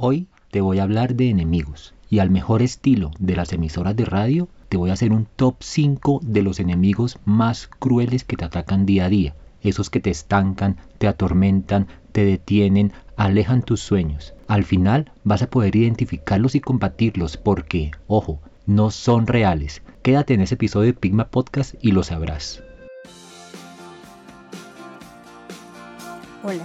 Hoy te voy a hablar de enemigos y al mejor estilo de las emisoras de radio te voy a hacer un top 5 de los enemigos más crueles que te atacan día a día. Esos que te estancan, te atormentan, te detienen, alejan tus sueños. Al final vas a poder identificarlos y combatirlos porque, ojo, no son reales. Quédate en ese episodio de Pigma Podcast y lo sabrás. Hola,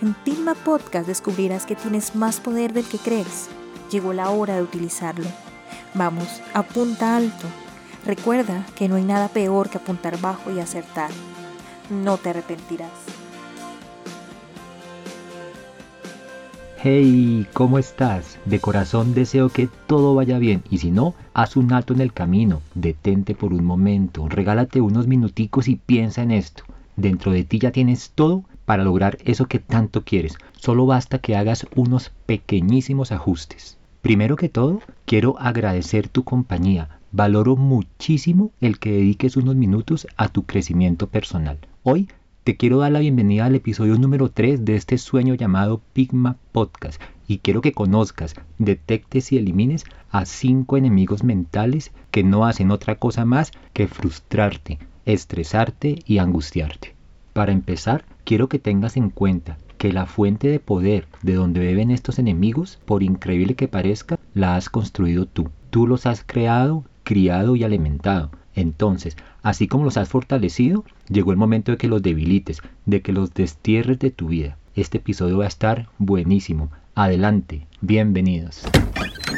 En Pilma Podcast descubrirás que tienes más poder del que crees. Llegó la hora de utilizarlo. Vamos, apunta alto. Recuerda que no hay nada peor que apuntar bajo y acertar. No te arrepentirás. Hey, ¿cómo estás? De corazón deseo que todo vaya bien y si no, haz un alto en el camino, detente por un momento, regálate unos minuticos y piensa en esto. Dentro de ti ya tienes todo para lograr eso que tanto quieres. Solo basta que hagas unos pequeñísimos ajustes. Primero que todo, quiero agradecer tu compañía. Valoro muchísimo el que dediques unos minutos a tu crecimiento personal. Hoy te quiero dar la bienvenida al episodio número 3 de este sueño llamado Pigma Podcast y quiero que conozcas, detectes y elimines a cinco enemigos mentales que no hacen otra cosa más que frustrarte, estresarte y angustiarte. Para empezar, quiero que tengas en cuenta que la fuente de poder de donde beben estos enemigos, por increíble que parezca, la has construido tú. Tú los has creado, criado y alimentado. Entonces, así como los has fortalecido, llegó el momento de que los debilites, de que los destierres de tu vida. Este episodio va a estar buenísimo. Adelante, bienvenidos.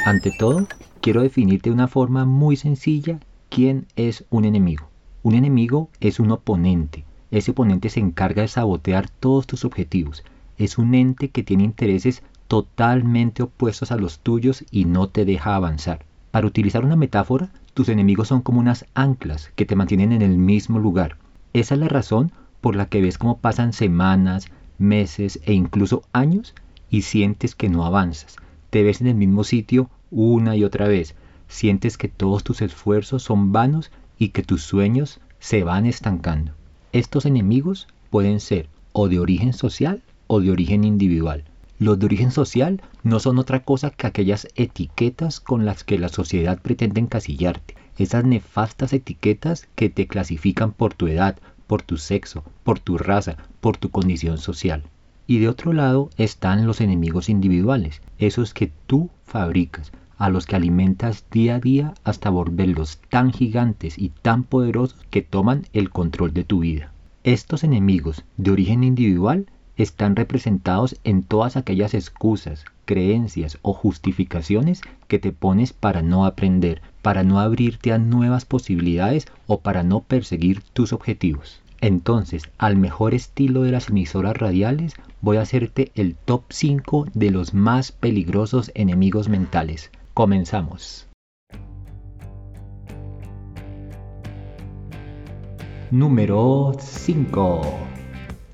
Ante todo, quiero definirte de una forma muy sencilla quién es un enemigo. Un enemigo es un oponente. Ese oponente se encarga de sabotear todos tus objetivos. Es un ente que tiene intereses totalmente opuestos a los tuyos y no te deja avanzar. Para utilizar una metáfora, tus enemigos son como unas anclas que te mantienen en el mismo lugar. Esa es la razón por la que ves cómo pasan semanas, meses e incluso años y sientes que no avanzas. Te ves en el mismo sitio una y otra vez. Sientes que todos tus esfuerzos son vanos y que tus sueños se van estancando. Estos enemigos pueden ser o de origen social o de origen individual. Los de origen social no son otra cosa que aquellas etiquetas con las que la sociedad pretende encasillarte. Esas nefastas etiquetas que te clasifican por tu edad, por tu sexo, por tu raza, por tu condición social. Y de otro lado están los enemigos individuales, esos que tú fabricas, a los que alimentas día a día hasta volverlos tan gigantes y tan poderosos que toman el control de tu vida. Estos enemigos de origen individual están representados en todas aquellas excusas, creencias o justificaciones que te pones para no aprender, para no abrirte a nuevas posibilidades o para no perseguir tus objetivos. Entonces, al mejor estilo de las emisoras radiales, voy a hacerte el top 5 de los más peligrosos enemigos mentales. Comenzamos. Número 5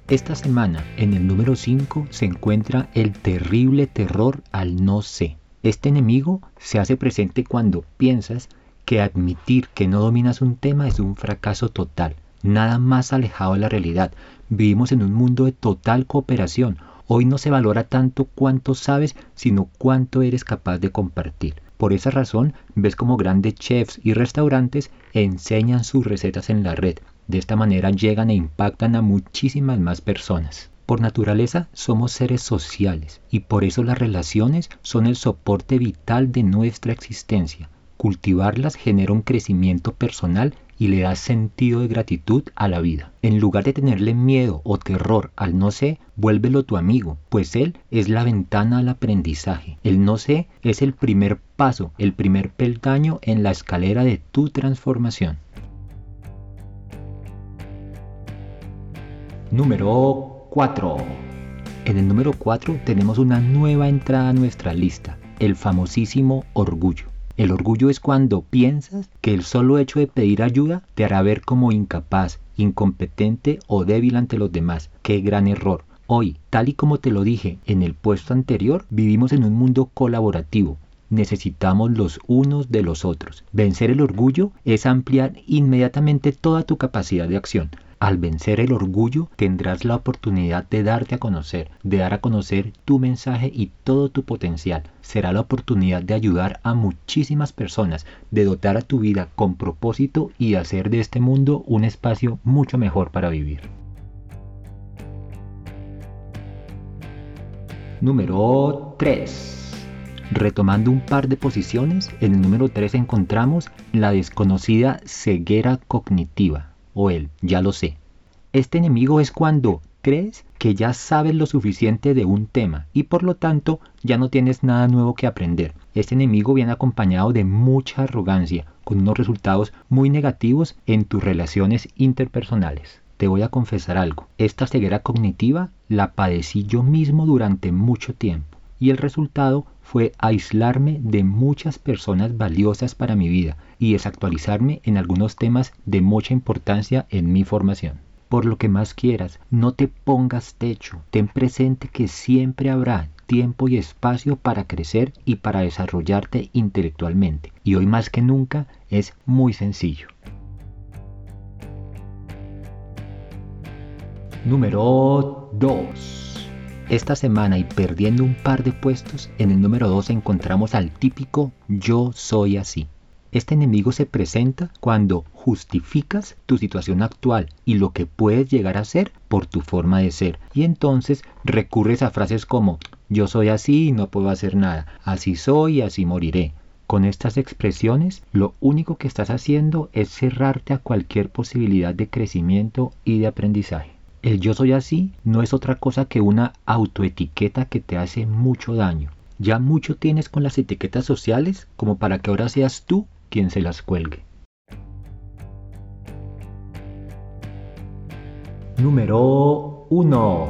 esta semana, en el número 5, se encuentra el terrible terror al no sé. Este enemigo se hace presente cuando piensas que admitir que no dominas un tema es un fracaso total, nada más alejado de la realidad. Vivimos en un mundo de total cooperación. Hoy no se valora tanto cuánto sabes, sino cuánto eres capaz de compartir. Por esa razón, ves como grandes chefs y restaurantes enseñan sus recetas en la red, de esta manera llegan e impactan a muchísimas más personas. Por naturaleza somos seres sociales y por eso las relaciones son el soporte vital de nuestra existencia. Cultivarlas genera un crecimiento personal y le da sentido de gratitud a la vida. En lugar de tenerle miedo o terror al no sé, vuélvelo tu amigo, pues él es la ventana al aprendizaje. El no sé es el primer paso, el primer peldaño en la escalera de tu transformación. Número 4. En el número 4 tenemos una nueva entrada a nuestra lista. el famosísimo orgullo. El orgullo es cuando piensas que el solo hecho de pedir ayuda te hará ver como incapaz, incompetente o débil ante los demás. ¡Qué gran error! Hoy, tal y como te lo dije en el puesto anterior, vivimos en un mundo colaborativo. Necesitamos los unos de los otros. Vencer el orgullo es ampliar inmediatamente toda tu capacidad de acción. Al vencer el orgullo tendrás la oportunidad de darte a conocer, de dar a conocer tu mensaje y todo tu potencial. Será la oportunidad de ayudar a muchísimas personas, de dotar a tu vida con propósito y hacer de este mundo un espacio mucho mejor para vivir. Número 3. Retomando un par de posiciones, en el número 3 encontramos la desconocida ceguera cognitiva o el ya lo sé. Este enemigo es cuando crees que ya sabes lo suficiente de un tema y por lo tanto ya no tienes nada nuevo que aprender. Este enemigo viene acompañado de mucha arrogancia, con unos resultados muy negativos en tus relaciones interpersonales. Te voy a confesar algo, esta ceguera cognitiva la padecí yo mismo durante mucho tiempo y el resultado fue aislarme de muchas personas valiosas para mi vida y desactualizarme en algunos temas de mucha importancia en mi formación. Por lo que más quieras, no te pongas techo, ten presente que siempre habrá tiempo y espacio para crecer y para desarrollarte intelectualmente. Y hoy más que nunca es muy sencillo. Número 2. Esta semana y perdiendo un par de puestos, en el número 2 encontramos al típico yo soy así. Este enemigo se presenta cuando justificas tu situación actual y lo que puedes llegar a ser por tu forma de ser. Y entonces recurres a frases como yo soy así y no puedo hacer nada, así soy y así moriré. Con estas expresiones, lo único que estás haciendo es cerrarte a cualquier posibilidad de crecimiento y de aprendizaje. El yo soy así no es otra cosa que una autoetiqueta que te hace mucho daño. Ya mucho tienes con las etiquetas sociales como para que ahora seas tú quien se las cuelgue. Número 1.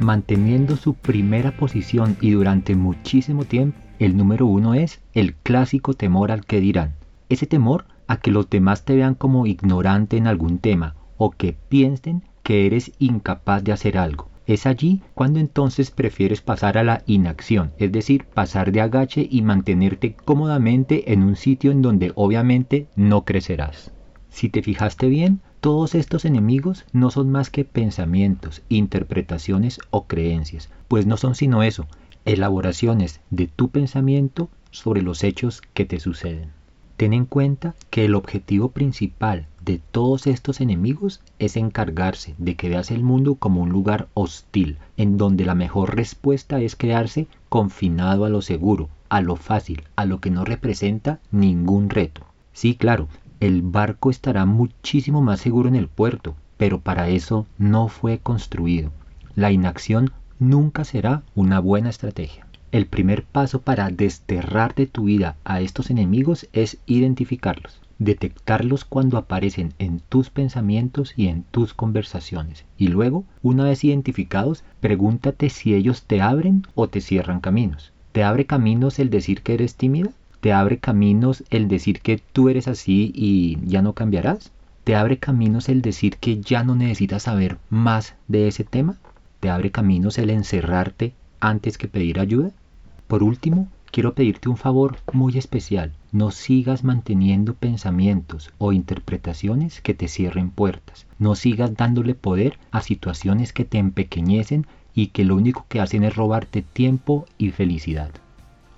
Manteniendo su primera posición y durante muchísimo tiempo, el número 1 es el clásico temor al que dirán. Ese temor a que los demás te vean como ignorante en algún tema o que piensen que eres incapaz de hacer algo. Es allí cuando entonces prefieres pasar a la inacción, es decir, pasar de agache y mantenerte cómodamente en un sitio en donde obviamente no crecerás. Si te fijaste bien, todos estos enemigos no son más que pensamientos, interpretaciones o creencias, pues no son sino eso, elaboraciones de tu pensamiento sobre los hechos que te suceden. Ten en cuenta que el objetivo principal de todos estos enemigos es encargarse de que veas el mundo como un lugar hostil, en donde la mejor respuesta es quedarse confinado a lo seguro, a lo fácil, a lo que no representa ningún reto. Sí, claro, el barco estará muchísimo más seguro en el puerto, pero para eso no fue construido. La inacción nunca será una buena estrategia. El primer paso para desterrar de tu vida a estos enemigos es identificarlos, detectarlos cuando aparecen en tus pensamientos y en tus conversaciones. Y luego, una vez identificados, pregúntate si ellos te abren o te cierran caminos. ¿Te abre caminos el decir que eres tímida? ¿Te abre caminos el decir que tú eres así y ya no cambiarás? ¿Te abre caminos el decir que ya no necesitas saber más de ese tema? ¿Te abre caminos el encerrarte antes que pedir ayuda? Por último, quiero pedirte un favor muy especial. No sigas manteniendo pensamientos o interpretaciones que te cierren puertas. No sigas dándole poder a situaciones que te empequeñecen y que lo único que hacen es robarte tiempo y felicidad.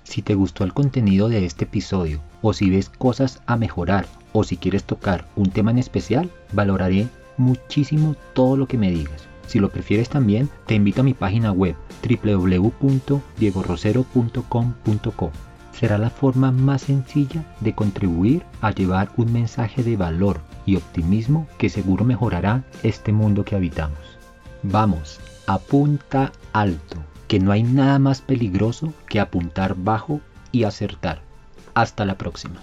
Si te gustó el contenido de este episodio o si ves cosas a mejorar o si quieres tocar un tema en especial, valoraré muchísimo todo lo que me digas. Si lo prefieres también, te invito a mi página web www.diegorosero.com.co. Será la forma más sencilla de contribuir a llevar un mensaje de valor y optimismo que seguro mejorará este mundo que habitamos. Vamos, apunta alto, que no hay nada más peligroso que apuntar bajo y acertar. Hasta la próxima.